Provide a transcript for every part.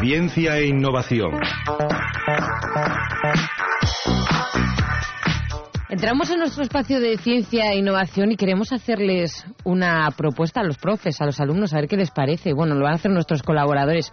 Ciencia e innovación. Entramos en nuestro espacio de ciencia e innovación y queremos hacerles una propuesta a los profes, a los alumnos, a ver qué les parece. Bueno, lo van a hacer nuestros colaboradores.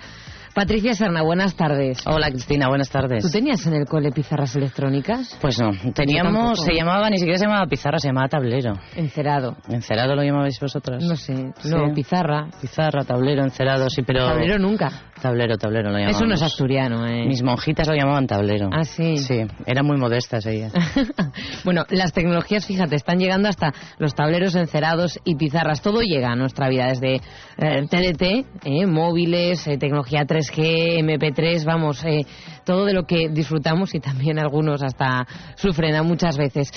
Patricia Serna, buenas tardes. Hola Cristina, buenas tardes. ¿Tú tenías en el cole pizarras electrónicas? Pues no, teníamos, se llamaba, ni siquiera se llamaba pizarra, se llamaba tablero. Encerado. ¿Encerado lo llamabais vosotras? No sé, no, pizarra. Pizarra, tablero, encerado, sí, pero... Tablero nunca. Tablero, tablero lo llamábamos. Eso no es asturiano, ¿eh? Mis monjitas lo llamaban tablero. Ah, sí. Sí, eran muy modestas ellas. bueno, las tecnologías, fíjate, están llegando hasta los tableros encerados y pizarras. Todo llega a nuestra vida, desde eh, TDT, eh, móviles, eh, tecnología 3G, MP3, vamos, eh, todo de lo que disfrutamos y también algunos hasta sufren a muchas veces.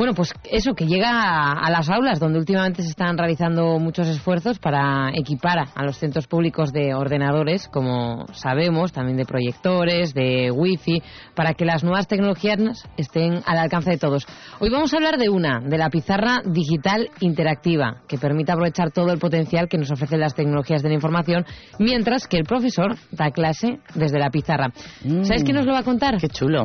Bueno, pues eso, que llega a, las aulas, donde últimamente se están realizando muchos esfuerzos para equipar a los centros públicos de ordenadores, como sabemos, también de proyectores, de wifi, para que las nuevas tecnologías estén al alcance de todos. Hoy vamos a hablar de una, de la pizarra digital interactiva, que permite aprovechar todo el potencial que nos ofrecen las tecnologías de la información, mientras que el profesor da clase desde la pizarra. ¿Sabes quién nos lo va a contar? Qué chulo.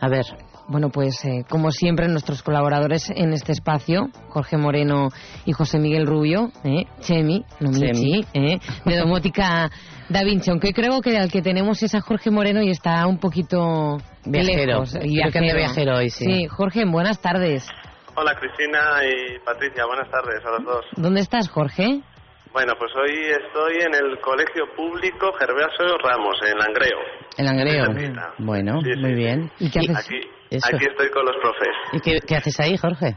A ver. Bueno, pues eh, como siempre nuestros colaboradores en este espacio, Jorge Moreno y José Miguel Rubio, eh, Chemi, no Michi, eh, de Domótica Da Vinci, aunque creo que al que tenemos es a Jorge Moreno y está un poquito viajero. Lejos, viajero. viajero hoy, sí. Sí, Jorge, buenas tardes. Hola Cristina y Patricia, buenas tardes a los dos. ¿Dónde estás, Jorge? Bueno, pues hoy estoy en el Colegio Público Gervasio Ramos, en Langreo. En Langreo. Bueno, muy bien. ¿Y qué haces? Aquí, aquí estoy con los profes. ¿Y qué, qué haces ahí, Jorge?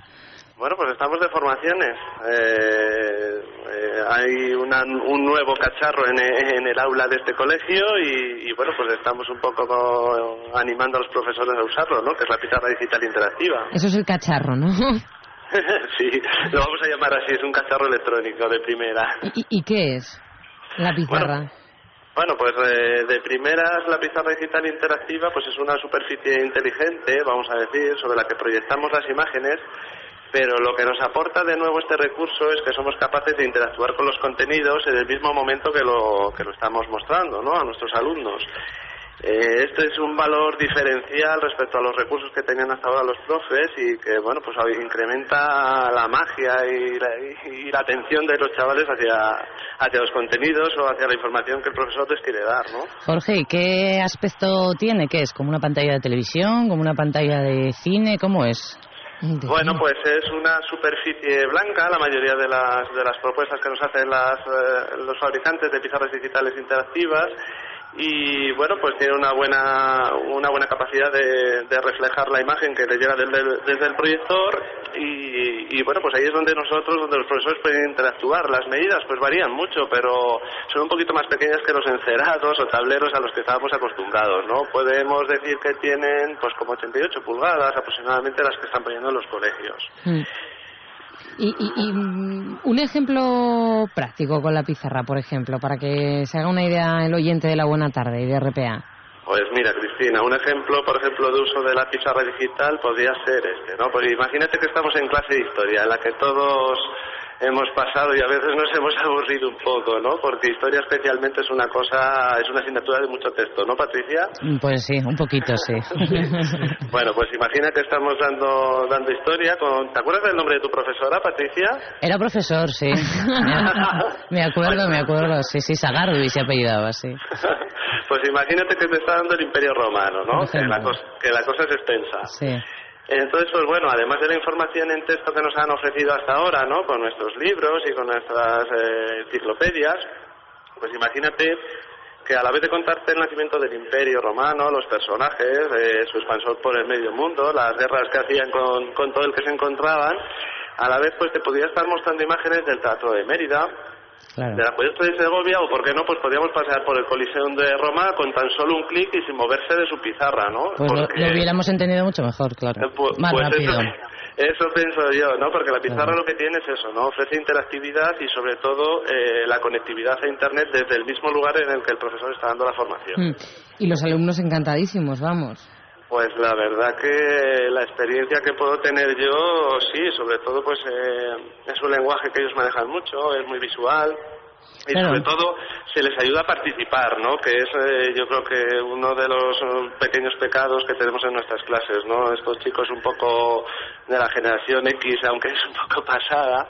Bueno, pues estamos de formaciones. Eh, eh, hay una, un nuevo cacharro en, en, el aula de este colegio y, y, bueno, pues estamos un poco animando a los profesores a usarlo, ¿no? Que es la pizarra digital interactiva. Eso es el cacharro, ¿no? sí, lo vamos a llamar así, es un cacharro electrónico de primera. ¿Y, y qué es la pizarra? Bueno, pues eh, de primeras la pizarra digital interactiva pues es una superficie inteligente, vamos a decir, sobre la que proyectamos las imágenes, pero lo que nos aporta de nuevo este recurso es que somos capaces de interactuar con los contenidos en el mismo momento que lo, que lo estamos mostrando ¿no? a nuestros alumnos. Eh, esto es un valor diferencial respecto a los recursos que tenían hasta ahora los profes y que, bueno, pues incrementa la magia y la, y la atención de los chavales hacia, hacia los contenidos o hacia la información que el profesor les quiere dar, ¿no? Jorge, ¿y qué aspecto tiene? ¿Qué es? ¿Como una pantalla de televisión? ¿Como una pantalla de cine? ¿Cómo es? Bueno, pues es una superficie blanca, la mayoría de las, de las propuestas que nos hacen las, eh, los fabricantes de pizarras digitales interactivas y bueno pues tiene una buena una buena capacidad de, reflejar la imagen que le llega desde, el proyector. Y, bueno pues ahí es donde nosotros donde los profesores pueden interactuar. Las medidas pues varían mucho pero son un poquito más pequeñas que los encerados o tableros a los que estábamos acostumbrados no podemos decir que tienen pues como 88 pulgadas aproximadamente las que están poniendo en los colegios. Mm. Y, y, mm, un ejemplo práctico con la pizarra, por ejemplo, para que se haga una idea el oyente de la buena tarde y de RPA. Pues mira, Cristina, un ejemplo, por ejemplo, de uso de la pizarra digital podría ser este, ¿no? Pues imagínate que estamos en clase de historia, en la que todos hemos pasado y a veces nos hemos aburrido un poco, ¿no? Porque historia especialmente es una cosa, es una asignatura de mucho texto, ¿no, Patricia? Mm, pues sí, un poquito, sí. bueno, pues imagina que estamos dando dando historia con... ¿Te acuerdas del nombre de tu profesora, Patricia? Era profesor, sí. me acuerdo, me acuerdo, sí, sí, y se apellidaba, sí. pues imagínate que te está dando el Imperio Romano, ¿no? Que la, cosa, que la cosa es extensa. Sí. Entonces, pues bueno, además de la información en texto que nos han ofrecido hasta ahora, ¿no? Con nuestros libros y con nuestras eh, enciclopedias, pues imagínate que a la vez de contarte el nacimiento del Imperio Romano, los personajes, eh, su expansor por el medio mundo, las guerras que hacían con, con todo el que se encontraban, a la vez pues te podía estar mostrando imágenes del Teatro de Mérida, de la Puerta de Segovia o, por qué no, pues podríamos pasear por el Coliseum de Roma con tan solo un clic y sin moverse de su pizarra, ¿no? Pues lo, hubiéramos entendido mucho mejor, claro. Eh, Más pues rápido. Eso, pienso yo, ¿no? Porque la pizarra lo que tiene es eso, ¿no? Ofrece interactividad y sobre todo eh, la conectividad a Internet desde el mismo lugar en el que el profesor está dando la formación. Mm. Y los alumnos encantadísimos, vamos. Pues la verdad que la experiencia que puedo tener yo, sí, sobre todo pues eh, es un lenguaje que ellos manejan mucho, es muy visual y sobre todo se les ayuda a participar, ¿no? Que es eh, yo creo que uno de los eh, pequeños pecados que tenemos en nuestras clases, ¿no? Estos chicos un poco de la generación X, aunque es un poco pasada,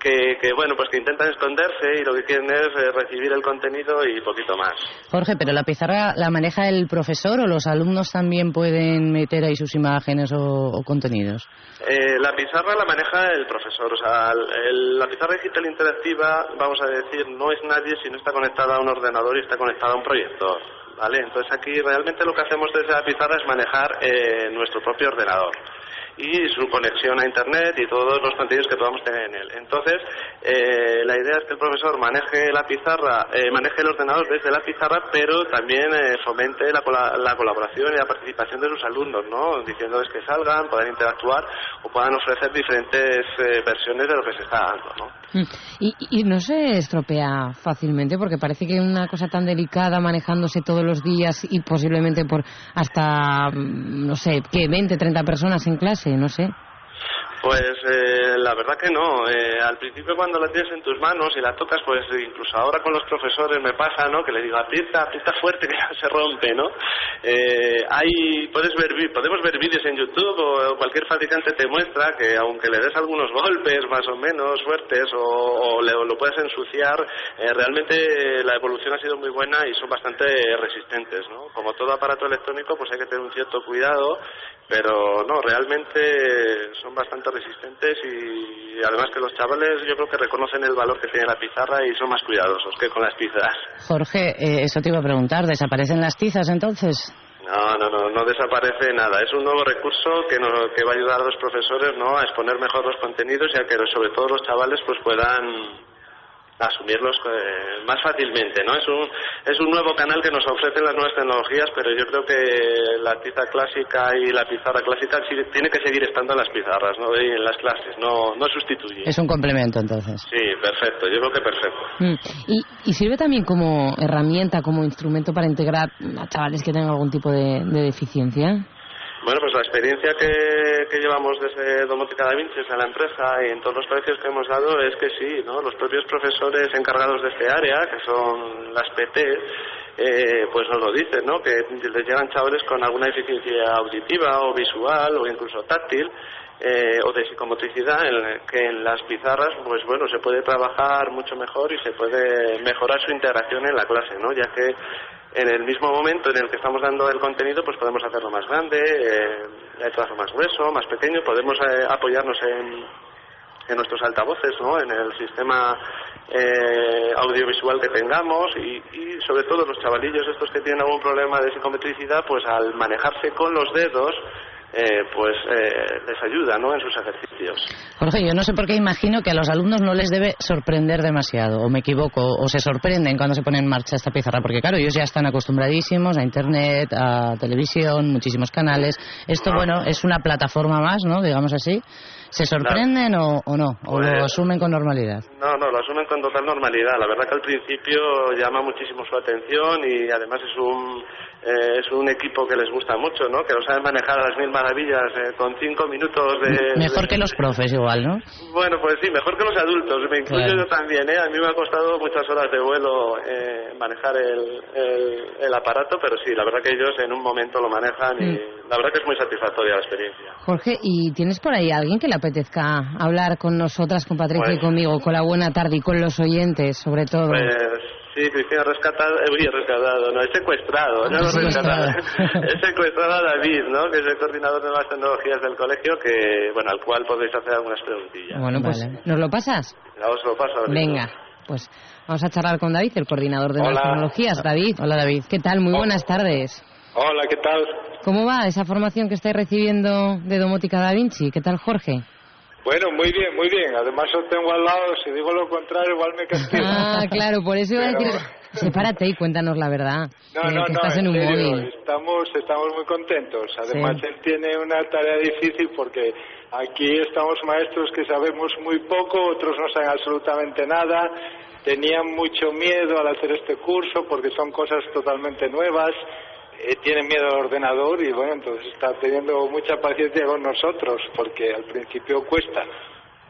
que, que, bueno, pues que intentan esconderse y lo que quieren es eh, recibir el contenido y poquito más. Jorge, pero la pizarra la maneja el profesor o los alumnos también pueden meter ahí sus imágenes o, contenidos. Eh, la pizarra la maneja el profesor, o sea, la pizarra digital interactiva, vamos a decir, no es nadie si no está conectada a un ordenador y está conectada a un proyector. ¿Vale? Entonces aquí realmente lo que hacemos desde la pizarra es manejar eh, nuestro propio ordenador y su conexión a Internet y todos los contenidos que podamos tener en él. Entonces, eh, la idea es que el profesor maneje la pizarra, eh, maneje el ordenador desde la pizarra, pero también eh, fomente la, la, colaboración y la participación de sus alumnos, ¿no? Diciéndoles que salgan, puedan interactuar o puedan ofrecer diferentes versiones de lo que se está dando, ¿no? Mm. Y, y no se estropea fácilmente porque parece que una cosa tan delicada manejándose todos los días y posiblemente por hasta, mm, no sé, que 20, 30 personas en clase no sé. Pues eh, la verdad que no. Eh, al principio cuando la tienes en tus manos y la tocas, pues incluso ahora con los profesores me pasa, ¿no? Que le digo aprieta, aprieta fuerte que se rompe, ¿no? Eh, hay, puedes ver, podemos ver vídeos en YouTube o cualquier fabricante te muestra que aunque le des algunos golpes más o menos fuertes o, lo puedes ensuciar, realmente la evolución ha sido muy buena y son bastante resistentes, ¿no? Como todo aparato electrónico, pues hay que tener un cierto cuidado, pero no, realmente son bastante resistentes y además que los chavales yo creo que reconocen el valor que tiene la pizarra y son más cuidadosos que con las tizas. Jorge, eh, eso te iba a preguntar, ¿desaparecen las tizas entonces? No, no, no, no desaparece nada. Es un nuevo recurso que, que va a ayudar a los profesores ¿no? a exponer mejor los contenidos y a que sobre todo los chavales pues puedan asumirlos eh, más fácilmente, ¿no? Es un, es un nuevo canal que nos ofrecen las nuevas tecnologías, pero yo creo que la tiza clásica y la pizarra clásica tiene que seguir estando en las pizarras, ¿no? Y en las clases, no, no sustituye. Es un complemento, entonces. Sí, perfecto, yo creo que perfecto. Mm. ¿Y, ¿Y, sirve también como herramienta, como instrumento para integrar a chavales que tengan algún tipo de, de deficiencia? Bueno, pues la experiencia que, que llevamos desde Domótica Da Vinci en la empresa y en todos los precios que hemos dado es que sí, ¿no? Los propios profesores encargados de este área, que son las PT, eh, pues nos lo dicen, ¿no? Que les llegan chavales con alguna deficiencia auditiva o visual o incluso táctil eh, o de psicomotricidad en que en las pizarras pues bueno se puede trabajar mucho mejor y se puede mejorar su integración en la clase no ya que en el mismo momento en el que estamos dando el contenido, pues podemos hacerlo más grande, eh, el trazo más grueso, más pequeño, podemos eh, apoyarnos en, nuestros altavoces, ¿no? en el sistema eh, audiovisual que tengamos y, sobre todo los chavalillos estos que tienen algún problema de psicometricidad, pues al manejarse con los dedos eh, pues les ayuda ¿no? en sus ejercicios. Jorge, yo no sé por qué imagino que a los alumnos no les debe sorprender demasiado, o me equivoco, o se sorprenden cuando se pone en marcha esta pizarra, porque claro, ellos ya están acostumbradísimos a Internet, a televisión, muchísimos canales. Esto, bueno, es una plataforma más, ¿no? Digamos así. ¿Se sorprenden o, no? ¿O lo pues, asumen con normalidad? No, no, lo asumen con total normalidad. La verdad que al principio llama muchísimo su atención y además es un, eh, es un equipo que les gusta mucho, ¿no? Que lo saben manejar a las mil maravillas eh, con cinco minutos de... Mejor que los profes igual, ¿no? Bueno, pues sí, mejor que los adultos. Me incluyo yo también, ¿eh? A mí me ha costado muchas horas de vuelo eh, manejar el, el, aparato, pero sí, la verdad que ellos en un momento lo manejan y mm. la verdad que es muy satisfactoria la experiencia. Jorge, ¿y tienes por ahí alguien que la apetezca hablar con nosotras, con Patricia y pues- conmigo, con la buena tarde y con los oyentes, sobre todo? Pues sí, Cristina, rescatado, eh, rescatado, no, he secuestrado, no, secuestrado. he secuestrado a David, ¿no? Que es el coordinador de nuevas tecnologías del colegio, que, bueno, al cual podéis hacer algunas preguntillas. Bueno, pues, ¿nos lo pasas? Ya os lo paso. Venga. Pues vamos a charlar con David, el coordinador de nuevas tecnologías. David, hola David. ¿Qué tal? Muy buenas tardes. Hola, ¿qué tal? ¿Cómo va esa formación que estáis recibiendo de Domótica Da Vinci? ¿Qué tal, Jorge? Bueno, muy bien, muy bien. Además, yo tengo al lado, si digo lo contrario, igual me castigo. Ah, claro, por eso iba a decir. Sepárate y cuéntanos la verdad. No, no, no, estás en, un móvil. Estamos, estamos muy contentos. Además, él tiene una tarea difícil porque aquí estamos maestros que sabemos muy poco, otros no saben absolutamente nada. Tenían mucho miedo al hacer este curso porque son cosas totalmente nuevas eh, tiene miedo al ordenador y bueno, entonces está teniendo mucha paciencia con nosotros porque al principio cuesta.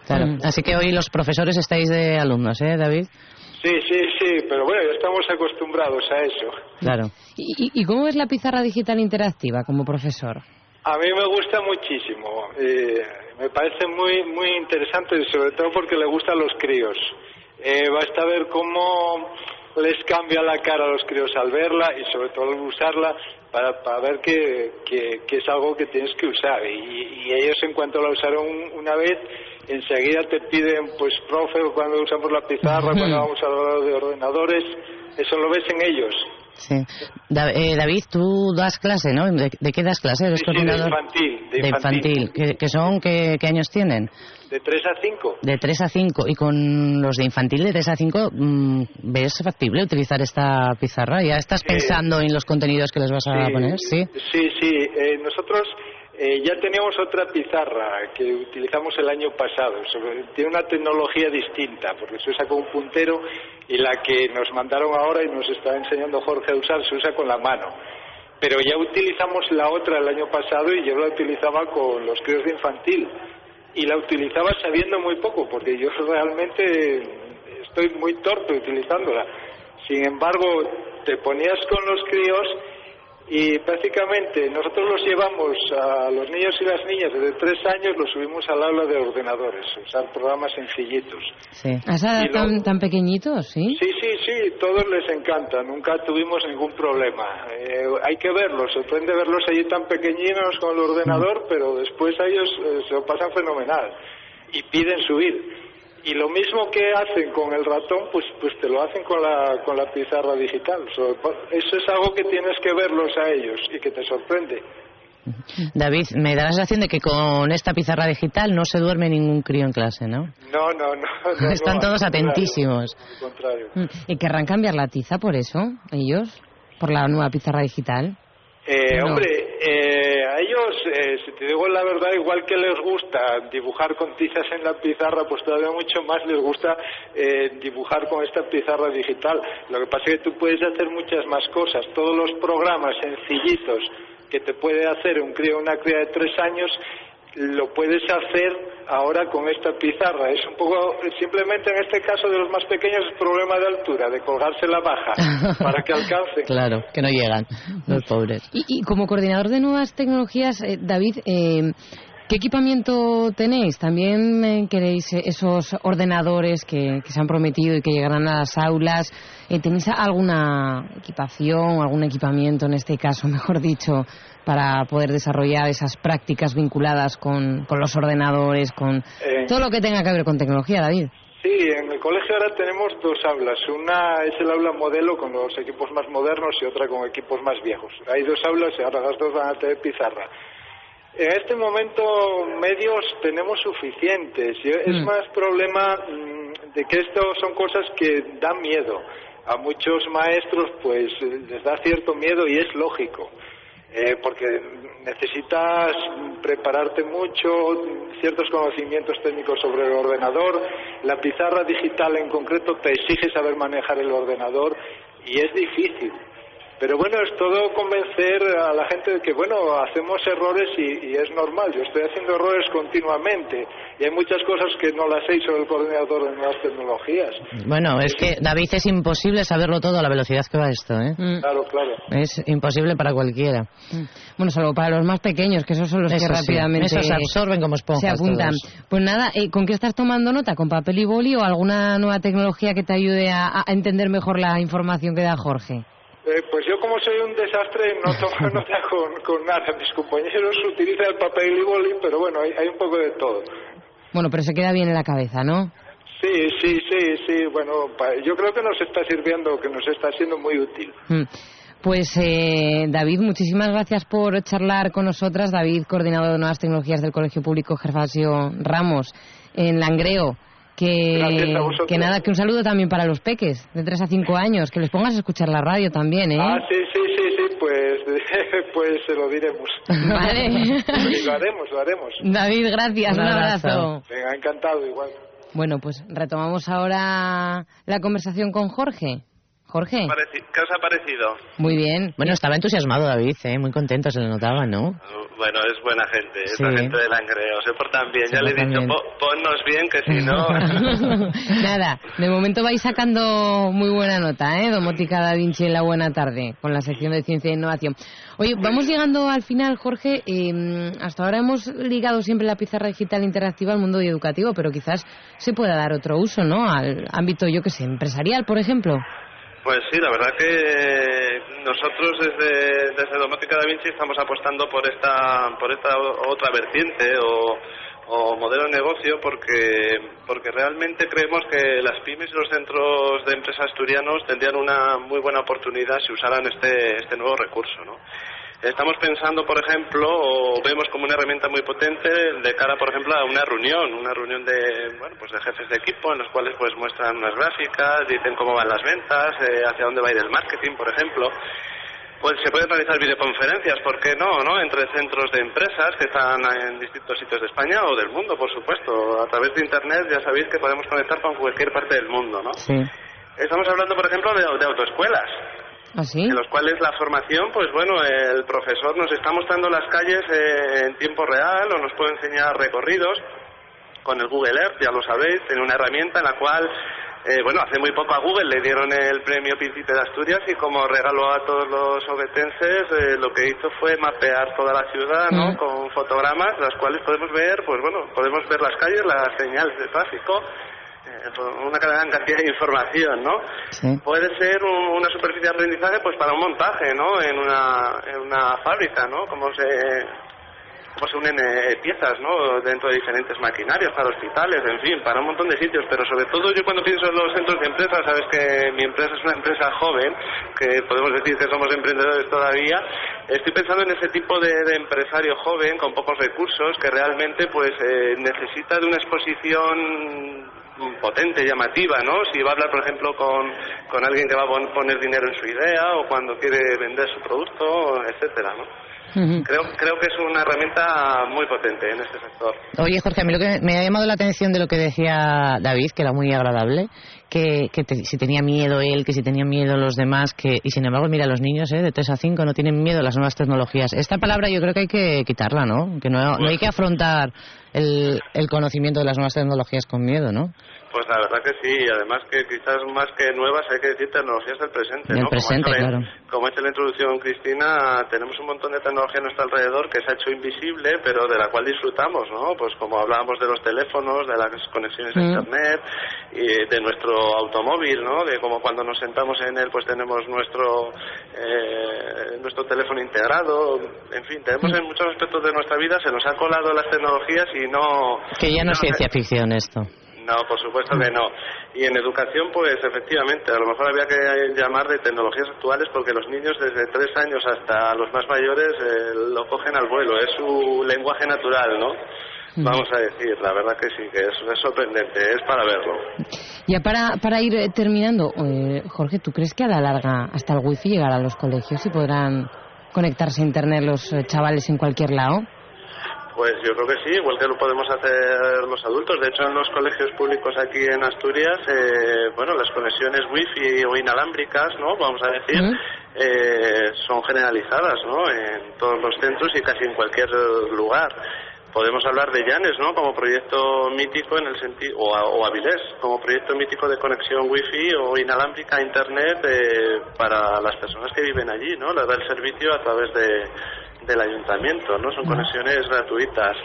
Claro, mm. así que hoy los profesores estáis de alumnos, ¿eh, David? Sí, sí, sí, pero bueno, ya estamos acostumbrados a eso. Claro. ¿Y, y cómo es la pizarra digital interactiva como profesor? A mí me gusta muchísimo. Eh, me parece muy muy interesante, sobre todo porque le gusta a los críos. Eh, basta ver cómo les cambia la cara a los críos al verla y sobre todo al usarla para, para ver que, que, es algo que tienes que usar. Y, ellos en cuanto la usaron una vez, enseguida te piden, pues, profe, cuando usamos la pizarra, cuando vamos a hablar de ordenadores, eso lo ves en ellos. Sí. Eh, David, tú das clase, ¿no? ¿De, qué das clase? ¿Eres sí, de infantil. De infantil. ¿Qué, son? Qué, años tienen? De 3 a 5. De 3 a 5. ¿Y con los de infantil de 3 a 5 mm, ves factible utilizar esta pizarra? ¿Ya estás pensando en los contenidos que les vas a poner? Sí, sí. sí. Eh, nosotros eh, ya teníamos otra pizarra que utilizamos el año pasado. tiene una tecnología distinta, porque se usa con un puntero y la que nos mandaron ahora y nos está enseñando Jorge a usar se usa con la mano. Pero ya utilizamos la otra el año pasado y yo la utilizaba con los críos de infantil. Y la utilizaba sabiendo muy poco, porque yo realmente estoy muy torpe utilizándola. Sin embargo, te ponías con los críos y prácticamente nosotros los llevamos a los niños y las niñas desde tres años, los subimos al aula de ordenadores, usar programas sencillitos. Sí. ¿A tan, tan pequeñitos, sí? Sí, sí, sí, todos les encanta, nunca tuvimos ningún problema. Eh, hay que verlos, sorprende verlos allí tan pequeñinos con el ordenador, mm. pero después a ellos eh, se lo pasan fenomenal y piden subir. Y lo mismo que hacen con el ratón, pues, pues te lo hacen con la, con la pizarra digital. Eso es algo que tienes que verlos a ellos y que te sorprende. David, me da la sensación de que con esta pizarra digital no se duerme ningún crío en clase, ¿no? No, no, no. Están todos atentísimos. Al contrario. Mm, ¿Y querrán cambiar la tiza por eso, ellos? ¿Por la nueva pizarra digital? Eh, Hombre, eh, a ellos, eh, si te digo la verdad, igual que les gusta dibujar con tizas en la pizarra, pues todavía mucho más les gusta eh, dibujar con esta pizarra digital. Lo que pasa es que tú puedes hacer muchas más cosas. Todos los programas sencillitos que te puede hacer un crío una cría de tres años, lo puedes hacer ahora con esta pizarra. Es un poco, simplemente en este caso de los más pequeños, es problema de altura, de colgarse la baja para que alcance. claro, que no llegan los pobres. Y, como coordinador de nuevas tecnologías, eh, David, eh, ¿Qué equipamiento tenéis? ¿También eh, queréis esos ordenadores que, se han prometido y que llegarán a las aulas? ¿Tenéis alguna equipación, algún equipamiento en este caso, mejor dicho, para poder desarrollar esas prácticas vinculadas con, los ordenadores, con eh, todo lo que tenga que ver con tecnología, David. Sí, en el colegio ahora tenemos dos aulas. Una es el aula modelo con los equipos más modernos y otra con equipos más viejos. Hay dos aulas y ahora las dos van a tener pizarra. En este momento medios tenemos suficientes. Es mm. más problema mm, de que esto son cosas que dan miedo. A muchos maestros pues les da cierto miedo y es lógico. Eh, porque necesitas prepararte mucho, ciertos conocimientos técnicos sobre el ordenador, la pizarra digital en concreto te exige saber manejar el ordenador y es difícil. Pero bueno, es todo convencer a la gente de que, bueno, hacemos errores y, es normal. Yo estoy haciendo errores continuamente y hay muchas cosas que no las sé sobre el coordinador de nuevas tecnologías. Bueno, es que, David, es imposible saberlo todo a la velocidad que va esto, ¿eh? Mm. Claro, claro. Es imposible para cualquiera. Mm. Bueno, salvo para los más pequeños, que esos son los que rápidamente se absorben como esponjas. Se apuntan. Pues nada, eh, ¿con qué estás tomando nota? ¿Con papel y boli o alguna nueva tecnología que te ayude a entender mejor la información que da Jorge? Eh, pues yo como soy un desastre no tomo nota con, nada. Mis compañeros utilizan el papel y boli, pero bueno, hay, un poco de todo. Bueno, pero se queda bien en la cabeza, ¿no? Sí, sí, sí, sí. Bueno, yo creo que nos está sirviendo, que nos está siendo muy útil. Mm. Pues eh, David, muchísimas gracias por charlar con nosotras. David, coordinador de nuevas tecnologías del Colegio Público Gervasio Ramos en Langreo. Que, nada, que un saludo también para los peques de 3 a 5 años, que les pongas a escuchar la radio también, ¿eh? Ah, sí, sí, sí, sí, pues, pues se lo diremos. Vale. lo haremos, lo haremos. David, gracias, un, abrazo. Venga, encantado, igual. Bueno, pues retomamos ahora la conversación con Jorge. Jorge. ¿Qué os ha parecido? Muy bien. Bueno, estaba entusiasmado David, ¿eh? muy contento, se le notaba, ¿no? Bueno, es buena gente, es la gente del Langreo, se portan bien. ya le he dicho, ponnos bien, que si no... Nada, de momento vais sacando muy buena nota, ¿eh? Domótica Da Vinci en la buena tarde, con la sección de ciencia e innovación. Oye, vamos llegando al final, Jorge. Eh, hasta ahora hemos ligado siempre la pizarra digital interactiva al mundo educativo, pero quizás se pueda dar otro uso, ¿no? Al ámbito, yo que sé, empresarial, por ejemplo. Pues sí, la verdad que nosotros desde, desde Domótica Da Vinci estamos apostando por esta, por esta otra vertiente o, o modelo de negocio porque, porque realmente creemos que las pymes y los centros de empresas asturianos tendrían una muy buena oportunidad si usaran este, este nuevo recurso. ¿no? Estamos pensando, por ejemplo, o vemos como una herramienta muy potente de cara, por ejemplo, a una reunión, una reunión de, bueno, pues de jefes de equipo en los cuales pues muestran unas gráficas, dicen cómo van las ventas, eh, hacia dónde va a ir el marketing, por ejemplo. Pues se pueden realizar videoconferencias, ¿por qué no? no? Entre centros de empresas que están en distintos sitios de España o del mundo, por supuesto. A través de Internet ya sabéis que podemos conectar con cualquier parte del mundo, ¿no? Sí. Estamos hablando, por ejemplo, de, de autoescuelas. ¿Ah, sí? En los cuales la formación, pues bueno, el profesor nos está mostrando las calles eh, en tiempo real o nos puede enseñar recorridos con el Google Earth, ya lo sabéis, tiene una herramienta en la cual eh, bueno, hace muy poco a Google le dieron el premio Príncipe de Asturias y como regaló a todos los obetenses, eh, lo que hizo fue mapear toda la ciudad, ¿no? Con fotogramas, las cuales podemos ver, pues bueno, podemos ver las calles, las señales de tráfico, una gran cantidad de información, ¿no? Puede ser una superficie de aprendizaje, pues para un montaje, ¿no? En una, en una fábrica, ¿no? Como se cómo se unen eh, piezas ¿no? dentro de diferentes maquinarias para hospitales, en fin, para un montón de sitios. Pero sobre todo yo cuando pienso en los centros de empresas, sabes que mi empresa es una empresa joven, que podemos decir que somos emprendedores todavía, estoy pensando en ese tipo de, empresario joven con pocos recursos que realmente pues eh, necesita de una exposición potente, llamativa, ¿no? Si va a hablar, por ejemplo, con, con alguien que va a poner dinero en su idea o cuando quiere vender su producto, etcétera, ¿no? Creo, creo que es una herramienta muy potente en este sector. Oye, Jorge, a mí lo que me ha llamado la atención de lo que decía David, que era muy agradable, que, que si tenía miedo él, que si tenía miedo los demás, que y sin embargo, mira, los niños ¿eh? de 3 a 5 no tienen miedo a las nuevas tecnologías. Esta palabra yo creo que hay que quitarla, ¿no? Que no, no hay que afrontar el, el conocimiento de las nuevas tecnologías con miedo, ¿no? Pues la verdad que sí, y además que quizás más que nuevas hay que decir tecnologías del presente, del ¿no? presente, como, claro. como ha hecho la introducción Cristina, tenemos un montón de tecnología a nuestro alrededor que se ha hecho invisible, pero de la cual disfrutamos, ¿no? Pues como hablábamos de los teléfonos, de las conexiones a Mm. internet, y de nuestro automóvil, ¿no? De como cuando nos sentamos en él, pues tenemos nuestro eh, nuestro teléfono integrado, en fin, tenemos Mm. en muchos aspectos de nuestra vida se nos ha colado las tecnologías y no Que ya no es sé. ciencia ficción esto. No, por supuesto que no. Y en educación, pues efectivamente, a lo mejor había que llamar de tecnologías actuales porque los niños desde tres años hasta los más mayores eh, lo cogen al vuelo, es su lenguaje natural, ¿no? Vamos a decir, la verdad que sí, que es, es sorprendente, es para verlo. Ya para, para ir eh, terminando, eh, Jorge, ¿tú crees que a la larga hasta el wifi llegará a los colegios y podrán conectarse a internet los eh, chavales en cualquier lado? Pues yo creo que sí, igual que lo podemos hacer los adultos. De hecho, en los colegios públicos aquí en Asturias, eh, bueno, las conexiones wifi o inalámbricas, ¿no? Vamos a decir, eh, son generalizadas, ¿no? En todos los centros y casi en cualquier lugar. Podemos hablar de Llanes, ¿no? Como proyecto mítico en el sentido, o, o Avilés, como proyecto mítico de conexión wifi o inalámbrica a internet eh, para las personas que viven allí, ¿no? Les da el servicio a través de, del ayuntamiento, ¿no? Son conexiones gratuitas.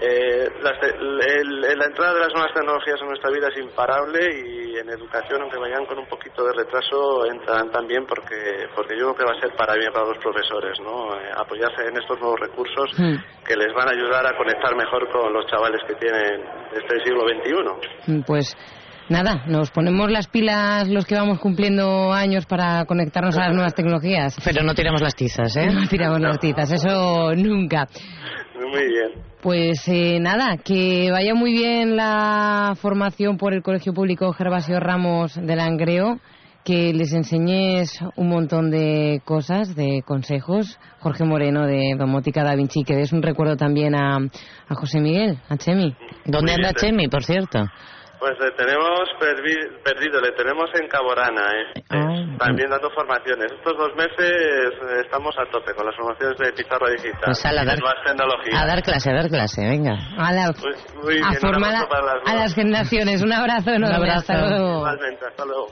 Eh, las te- el- el- la entrada de las nuevas tecnologías en nuestra vida es imparable y en educación, aunque vayan con un poquito de retraso, entran también porque, porque yo creo que va a ser para bien para los profesores, ¿no? Eh, apoyarse en estos nuevos recursos Mm. que les van a ayudar a conectar mejor con los chavales que tienen este siglo XXI. Pues nada, nos ponemos las pilas los que vamos cumpliendo años para conectarnos a las nuevas tecnologías. Pero no tiramos las tizas, ¿eh? No tiramos las titas, eso nunca. Muy bien. Pues eh, nada, que vaya muy bien la formación por el Colegio Público Gervasio Ramos de Langreo, que les enseñes un montón de cosas, de consejos. Jorge Moreno de Domótica Da Vinci, que des un recuerdo también a, a José Miguel, a Chemi. ¿Dónde Muy anda bien. Chemi, por cierto? Pues le tenemos perdido, le tenemos en Caborana, ¿eh? Ah. también dando formaciones. Estos dos meses eh, estamos a tope con las formaciones de pizarra digital Pues a de dar-. A dar clase, a dar clase, venga. A, la- bien, a un formar a, las a dos. las generaciones. Un abrazo enorme. abrazo. Hasta luego. Igualmente, hasta luego.